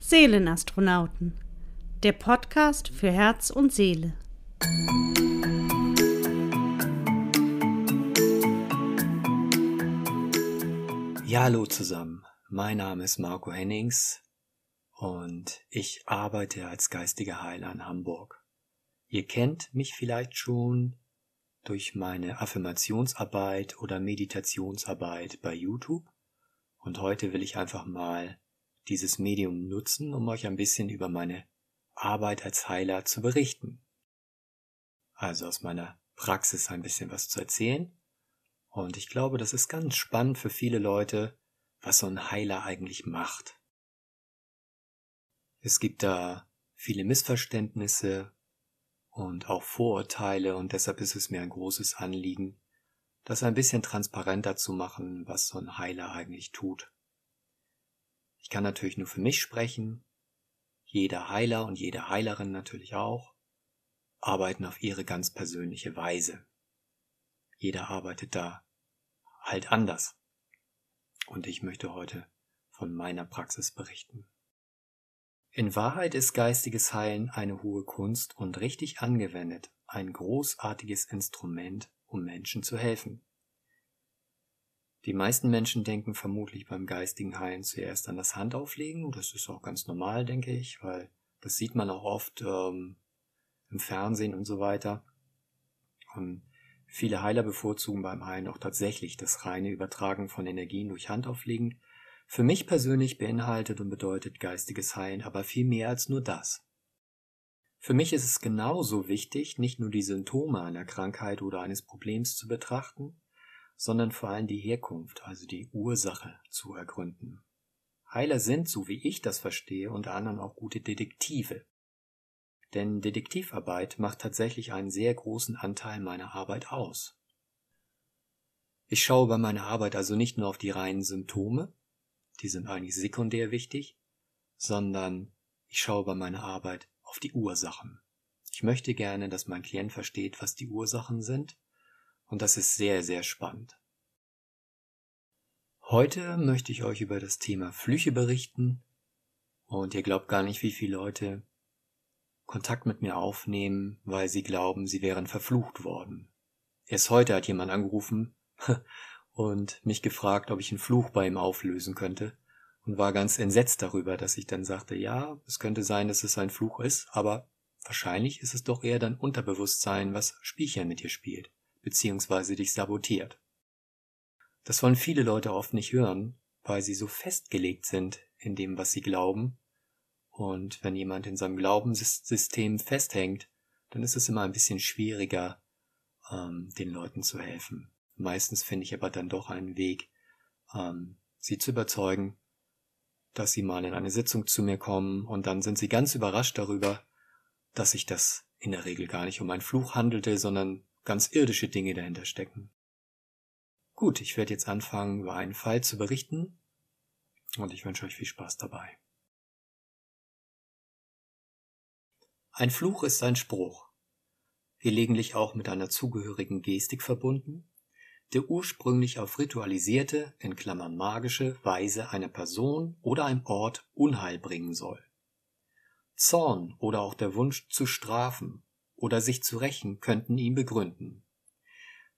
Seelenastronauten, der Podcast für Herz und Seele. Ja, hallo zusammen. Mein Name ist Marco Hennings und ich arbeite als geistiger Heiler in Hamburg. Ihr kennt mich vielleicht schon durch meine Affirmationsarbeit oder Meditationsarbeit bei YouTube und heute will ich einfach mal dieses Medium nutzen, um euch ein bisschen über meine Arbeit als Heiler zu berichten. Also aus meiner Praxis ein bisschen was zu erzählen. Und ich glaube, das ist ganz spannend für viele Leute, was so ein Heiler eigentlich macht. Es gibt da viele Missverständnisse und auch Vorurteile und deshalb ist es mir ein großes Anliegen, das ein bisschen transparenter zu machen, was so ein Heiler eigentlich tut. Ich kann natürlich nur für mich sprechen, jeder Heiler und jede Heilerin natürlich auch, arbeiten auf ihre ganz persönliche Weise. Jeder arbeitet da halt anders. Und ich möchte heute von meiner Praxis berichten. In Wahrheit ist geistiges Heilen eine hohe Kunst und richtig angewendet ein großartiges Instrument, um Menschen zu helfen. Die meisten Menschen denken vermutlich beim geistigen Heilen zuerst an das Handauflegen. Das ist auch ganz normal, denke ich, weil das sieht man auch oft ähm, im Fernsehen und so weiter. Und viele Heiler bevorzugen beim Heilen auch tatsächlich das reine Übertragen von Energien durch Handauflegen. Für mich persönlich beinhaltet und bedeutet geistiges Heilen aber viel mehr als nur das. Für mich ist es genauso wichtig, nicht nur die Symptome einer Krankheit oder eines Problems zu betrachten, sondern vor allem die Herkunft, also die Ursache zu ergründen. Heiler sind, so wie ich das verstehe, unter anderem auch gute Detektive. Denn Detektivarbeit macht tatsächlich einen sehr großen Anteil meiner Arbeit aus. Ich schaue bei meiner Arbeit also nicht nur auf die reinen Symptome, die sind eigentlich sekundär wichtig, sondern ich schaue bei meiner Arbeit auf die Ursachen. Ich möchte gerne, dass mein Klient versteht, was die Ursachen sind und das ist sehr, sehr spannend. Heute möchte ich euch über das Thema Flüche berichten und ihr glaubt gar nicht, wie viele Leute Kontakt mit mir aufnehmen, weil sie glauben, sie wären verflucht worden. Erst heute hat jemand angerufen und mich gefragt, ob ich einen Fluch bei ihm auflösen könnte und war ganz entsetzt darüber, dass ich dann sagte, ja, es könnte sein, dass es ein Fluch ist, aber wahrscheinlich ist es doch eher dein Unterbewusstsein, was Spielchen mit dir spielt beziehungsweise dich sabotiert. Das wollen viele Leute oft nicht hören, weil sie so festgelegt sind in dem, was sie glauben. Und wenn jemand in seinem Glaubenssystem festhängt, dann ist es immer ein bisschen schwieriger, ähm, den Leuten zu helfen. Meistens finde ich aber dann doch einen Weg, ähm, sie zu überzeugen, dass sie mal in eine Sitzung zu mir kommen und dann sind sie ganz überrascht darüber, dass sich das in der Regel gar nicht um einen Fluch handelte, sondern ganz irdische Dinge dahinter stecken. Gut, ich werde jetzt anfangen, über einen Fall zu berichten und ich wünsche euch viel Spaß dabei. Ein Fluch ist ein Spruch, gelegentlich auch mit einer zugehörigen Gestik verbunden, der ursprünglich auf ritualisierte, in Klammern magische Weise einer Person oder einem Ort Unheil bringen soll. Zorn oder auch der Wunsch zu strafen oder sich zu rächen könnten ihn begründen.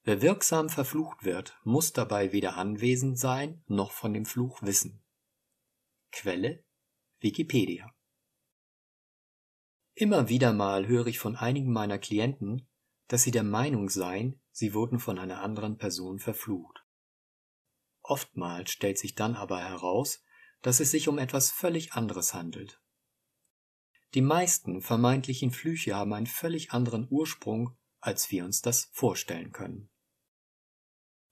Wer wirksam verflucht wird, muss dabei weder anwesend sein noch von dem Fluch wissen. Quelle Wikipedia Immer wieder mal höre ich von einigen meiner Klienten, dass sie der Meinung seien, sie wurden von einer anderen Person verflucht. Oftmals stellt sich dann aber heraus, dass es sich um etwas völlig anderes handelt. Die meisten vermeintlichen Flüche haben einen völlig anderen Ursprung, als wir uns das vorstellen können.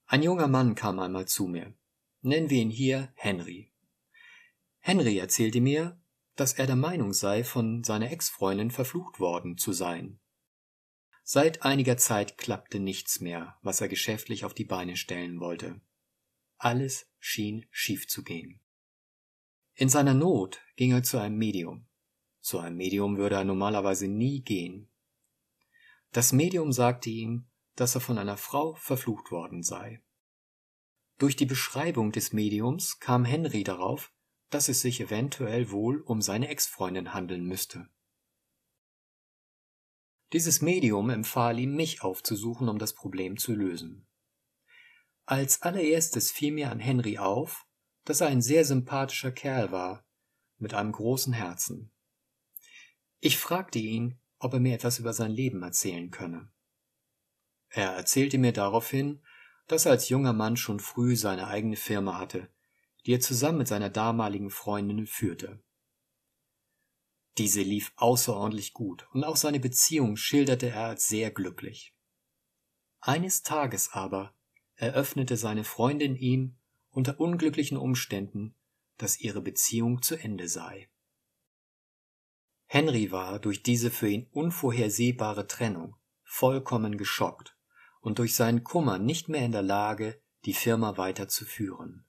Ein junger Mann kam einmal zu mir. Nennen wir ihn hier Henry. Henry erzählte mir, dass er der Meinung sei, von seiner Ex-Freundin verflucht worden zu sein. Seit einiger Zeit klappte nichts mehr, was er geschäftlich auf die Beine stellen wollte. Alles schien schief zu gehen. In seiner Not ging er zu einem Medium. Zu einem Medium würde er normalerweise nie gehen. Das Medium sagte ihm, dass er von einer Frau verflucht worden sei. Durch die Beschreibung des Mediums kam Henry darauf, dass es sich eventuell wohl um seine Ex-Freundin handeln müsste. Dieses Medium empfahl ihm, mich aufzusuchen, um das Problem zu lösen. Als allererstes fiel mir an Henry auf, dass er ein sehr sympathischer Kerl war, mit einem großen Herzen. Ich fragte ihn, ob er mir etwas über sein Leben erzählen könne. Er erzählte mir daraufhin, dass er als junger Mann schon früh seine eigene Firma hatte, die er zusammen mit seiner damaligen Freundin führte. Diese lief außerordentlich gut und auch seine Beziehung schilderte er als sehr glücklich. Eines Tages aber eröffnete seine Freundin ihm unter unglücklichen Umständen, dass ihre Beziehung zu Ende sei. Henry war durch diese für ihn unvorhersehbare Trennung vollkommen geschockt und durch seinen Kummer nicht mehr in der Lage, die Firma weiterzuführen.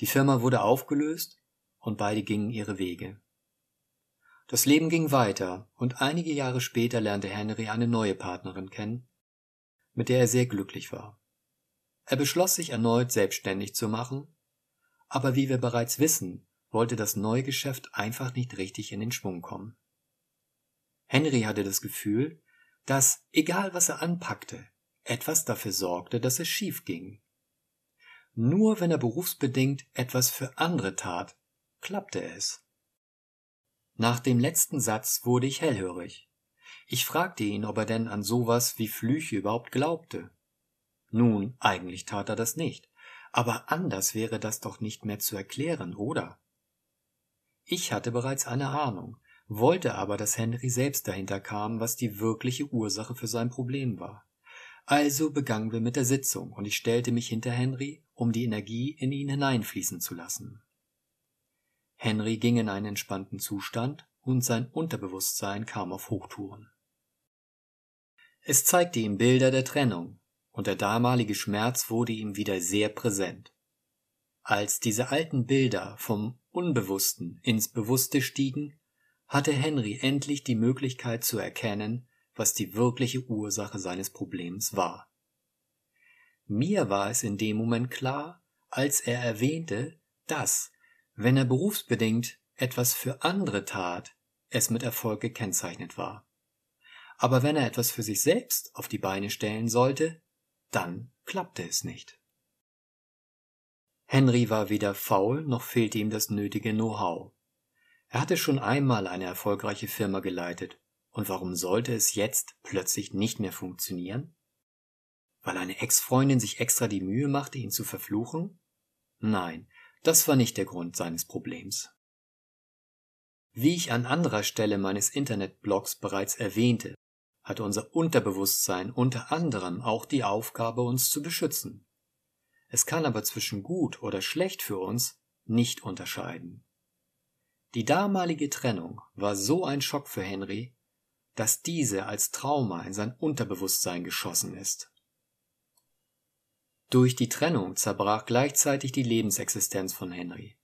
Die Firma wurde aufgelöst und beide gingen ihre Wege. Das Leben ging weiter und einige Jahre später lernte Henry eine neue Partnerin kennen, mit der er sehr glücklich war. Er beschloss sich erneut selbstständig zu machen, aber wie wir bereits wissen, wollte das neue Geschäft einfach nicht richtig in den Schwung kommen. Henry hatte das Gefühl, dass, egal was er anpackte, etwas dafür sorgte, dass es schief ging. Nur wenn er berufsbedingt etwas für andere tat, klappte es. Nach dem letzten Satz wurde ich hellhörig. Ich fragte ihn, ob er denn an sowas wie Flüche überhaupt glaubte. Nun, eigentlich tat er das nicht, aber anders wäre das doch nicht mehr zu erklären, oder? Ich hatte bereits eine Ahnung, wollte aber, dass Henry selbst dahinter kam, was die wirkliche Ursache für sein Problem war. Also begannen wir mit der Sitzung, und ich stellte mich hinter Henry, um die Energie in ihn hineinfließen zu lassen. Henry ging in einen entspannten Zustand und sein Unterbewusstsein kam auf Hochtouren. Es zeigte ihm Bilder der Trennung, und der damalige Schmerz wurde ihm wieder sehr präsent. Als diese alten Bilder vom Unbewussten ins Bewusste stiegen, hatte Henry endlich die Möglichkeit zu erkennen, was die wirkliche Ursache seines Problems war. Mir war es in dem Moment klar, als er erwähnte, dass wenn er berufsbedingt etwas für andere tat, es mit Erfolg gekennzeichnet war. Aber wenn er etwas für sich selbst auf die Beine stellen sollte, dann klappte es nicht. Henry war weder faul, noch fehlte ihm das nötige Know-how. Er hatte schon einmal eine erfolgreiche Firma geleitet, und warum sollte es jetzt plötzlich nicht mehr funktionieren? Weil eine Ex-Freundin sich extra die Mühe machte, ihn zu verfluchen? Nein, das war nicht der Grund seines Problems. Wie ich an anderer Stelle meines Internetblogs bereits erwähnte, hat unser Unterbewusstsein unter anderem auch die Aufgabe, uns zu beschützen. Es kann aber zwischen gut oder schlecht für uns nicht unterscheiden. Die damalige Trennung war so ein Schock für Henry, dass diese als Trauma in sein Unterbewusstsein geschossen ist. Durch die Trennung zerbrach gleichzeitig die Lebensexistenz von Henry.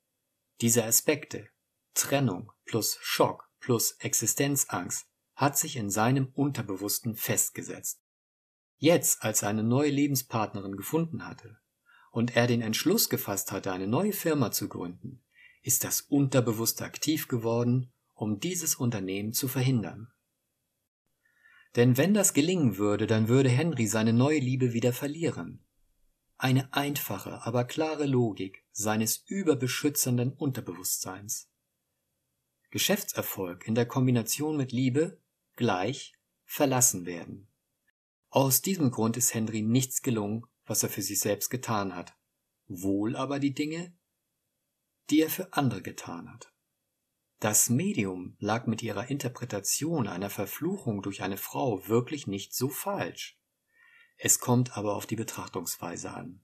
Diese Aspekte, Trennung plus Schock plus Existenzangst, hat sich in seinem Unterbewussten festgesetzt. Jetzt, als er eine neue Lebenspartnerin gefunden hatte und er den Entschluss gefasst hatte, eine neue Firma zu gründen, ist das Unterbewusste aktiv geworden, um dieses Unternehmen zu verhindern. Denn wenn das gelingen würde, dann würde Henry seine neue Liebe wieder verlieren eine einfache, aber klare Logik seines überbeschützenden Unterbewusstseins. Geschäftserfolg in der Kombination mit Liebe gleich verlassen werden. Aus diesem Grund ist Henry nichts gelungen, was er für sich selbst getan hat, wohl aber die Dinge, die er für andere getan hat. Das Medium lag mit ihrer Interpretation einer Verfluchung durch eine Frau wirklich nicht so falsch. Es kommt aber auf die Betrachtungsweise an.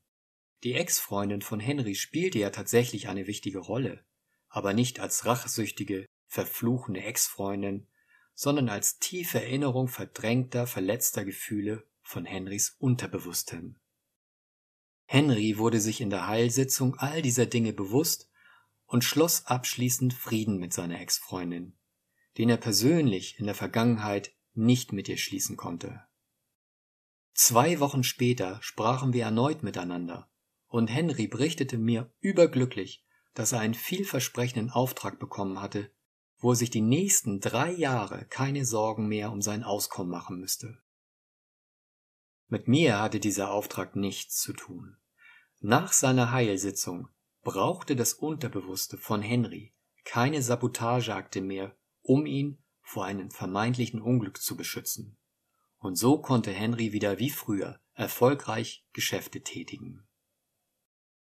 Die Ex-Freundin von Henry spielte ja tatsächlich eine wichtige Rolle, aber nicht als rachsüchtige, verfluchende Ex-Freundin, sondern als tiefe Erinnerung verdrängter, verletzter Gefühle von Henrys Unterbewusstem. Henry wurde sich in der Heilsitzung all dieser Dinge bewusst und schloss abschließend Frieden mit seiner Ex-Freundin, den er persönlich in der Vergangenheit nicht mit ihr schließen konnte. Zwei Wochen später sprachen wir erneut miteinander, und Henry berichtete mir überglücklich dass er einen vielversprechenden Auftrag bekommen hatte, wo er sich die nächsten drei Jahre keine Sorgen mehr um sein Auskommen machen müsste. Mit mir hatte dieser Auftrag nichts zu tun. Nach seiner Heilsitzung brauchte das Unterbewusste von Henry keine Sabotageakte mehr, um ihn vor einem vermeintlichen Unglück zu beschützen. Und so konnte Henry wieder wie früher erfolgreich Geschäfte tätigen.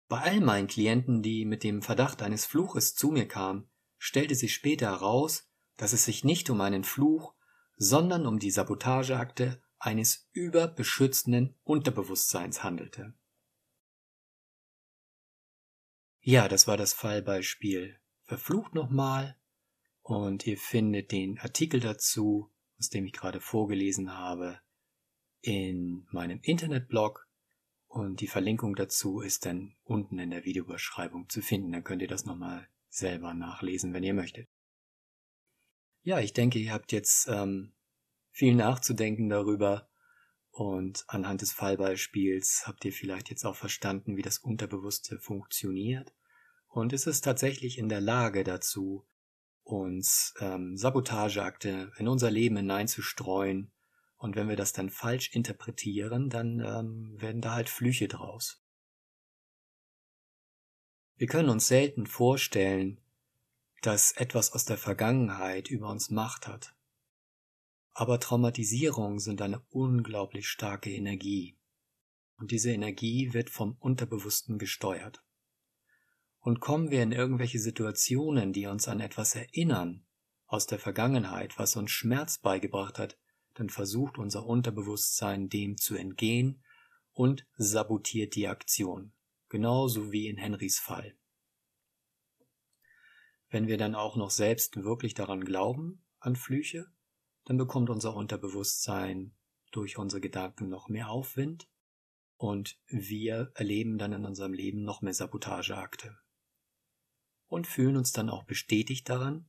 Bei all meinen Klienten, die mit dem Verdacht eines Fluches zu mir kamen, stellte sich später heraus, dass es sich nicht um einen Fluch, sondern um die Sabotageakte eines überbeschützenden Unterbewusstseins handelte. Ja, das war das Fallbeispiel. Verflucht nochmal und ihr findet den Artikel dazu, aus dem ich gerade vorgelesen habe, in meinem Internetblog und die Verlinkung dazu ist dann unten in der Videobeschreibung zu finden. Dann könnt ihr das nochmal selber nachlesen, wenn ihr möchtet. Ja, ich denke, ihr habt jetzt ähm, viel nachzudenken darüber und anhand des Fallbeispiels habt ihr vielleicht jetzt auch verstanden, wie das Unterbewusste funktioniert und ist es tatsächlich in der Lage dazu, uns ähm, Sabotageakte in unser Leben hineinzustreuen. Und wenn wir das dann falsch interpretieren, dann ähm, werden da halt Flüche draus. Wir können uns selten vorstellen, dass etwas aus der Vergangenheit über uns Macht hat. Aber Traumatisierungen sind eine unglaublich starke Energie. Und diese Energie wird vom Unterbewussten gesteuert. Und kommen wir in irgendwelche Situationen, die uns an etwas erinnern, aus der Vergangenheit, was uns Schmerz beigebracht hat, dann versucht unser Unterbewusstsein dem zu entgehen und sabotiert die Aktion. Genauso wie in Henrys Fall. Wenn wir dann auch noch selbst wirklich daran glauben, an Flüche, dann bekommt unser Unterbewusstsein durch unsere Gedanken noch mehr Aufwind und wir erleben dann in unserem Leben noch mehr Sabotageakte. Und fühlen uns dann auch bestätigt daran,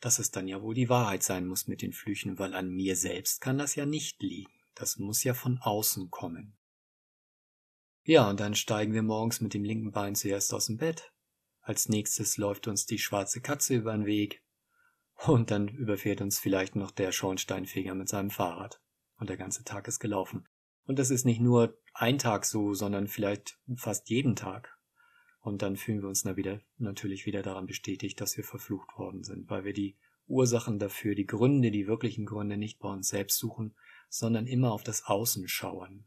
dass es dann ja wohl die Wahrheit sein muss mit den Flüchen, weil an mir selbst kann das ja nicht liegen. Das muss ja von außen kommen. Ja, und dann steigen wir morgens mit dem linken Bein zuerst aus dem Bett. Als nächstes läuft uns die schwarze Katze über den Weg. Und dann überfährt uns vielleicht noch der Schornsteinfeger mit seinem Fahrrad. Und der ganze Tag ist gelaufen. Und das ist nicht nur ein Tag so, sondern vielleicht fast jeden Tag. Und dann fühlen wir uns natürlich wieder daran bestätigt, dass wir verflucht worden sind, weil wir die Ursachen dafür, die Gründe, die wirklichen Gründe nicht bei uns selbst suchen, sondern immer auf das Außen schauen.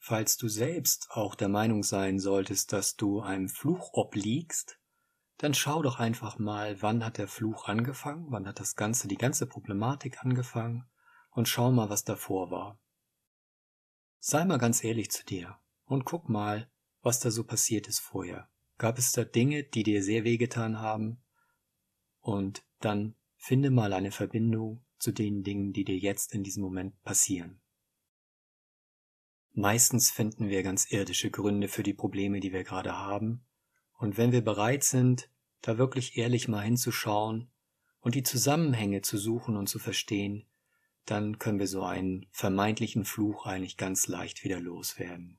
Falls du selbst auch der Meinung sein solltest, dass du einem Fluch obliegst, dann schau doch einfach mal, wann hat der Fluch angefangen, wann hat das Ganze, die ganze Problematik angefangen und schau mal, was davor war. Sei mal ganz ehrlich zu dir und guck mal, was da so passiert ist vorher. Gab es da Dinge, die dir sehr wehgetan haben? Und dann finde mal eine Verbindung zu den Dingen, die dir jetzt in diesem Moment passieren. Meistens finden wir ganz irdische Gründe für die Probleme, die wir gerade haben, und wenn wir bereit sind, da wirklich ehrlich mal hinzuschauen und die Zusammenhänge zu suchen und zu verstehen, dann können wir so einen vermeintlichen Fluch eigentlich ganz leicht wieder loswerden.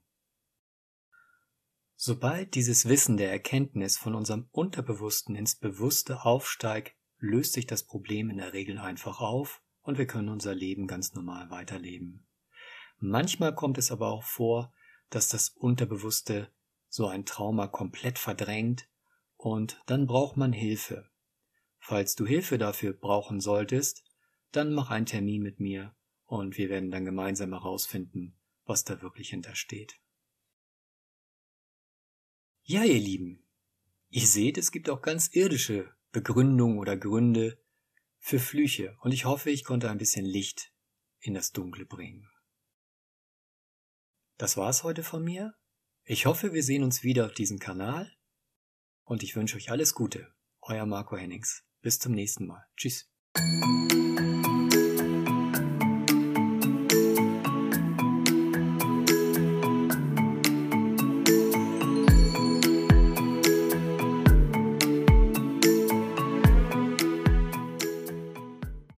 Sobald dieses Wissen der Erkenntnis von unserem Unterbewussten ins Bewusste aufsteigt, löst sich das Problem in der Regel einfach auf und wir können unser Leben ganz normal weiterleben. Manchmal kommt es aber auch vor, dass das Unterbewusste so ein Trauma komplett verdrängt und dann braucht man Hilfe. Falls du Hilfe dafür brauchen solltest, dann mach einen Termin mit mir und wir werden dann gemeinsam herausfinden, was da wirklich hintersteht. Ja, ihr Lieben, ihr seht, es gibt auch ganz irdische Begründungen oder Gründe für Flüche und ich hoffe, ich konnte ein bisschen Licht in das Dunkle bringen. Das war's heute von mir. Ich hoffe, wir sehen uns wieder auf diesem Kanal und ich wünsche euch alles Gute. Euer Marco Hennings. Bis zum nächsten Mal. Tschüss.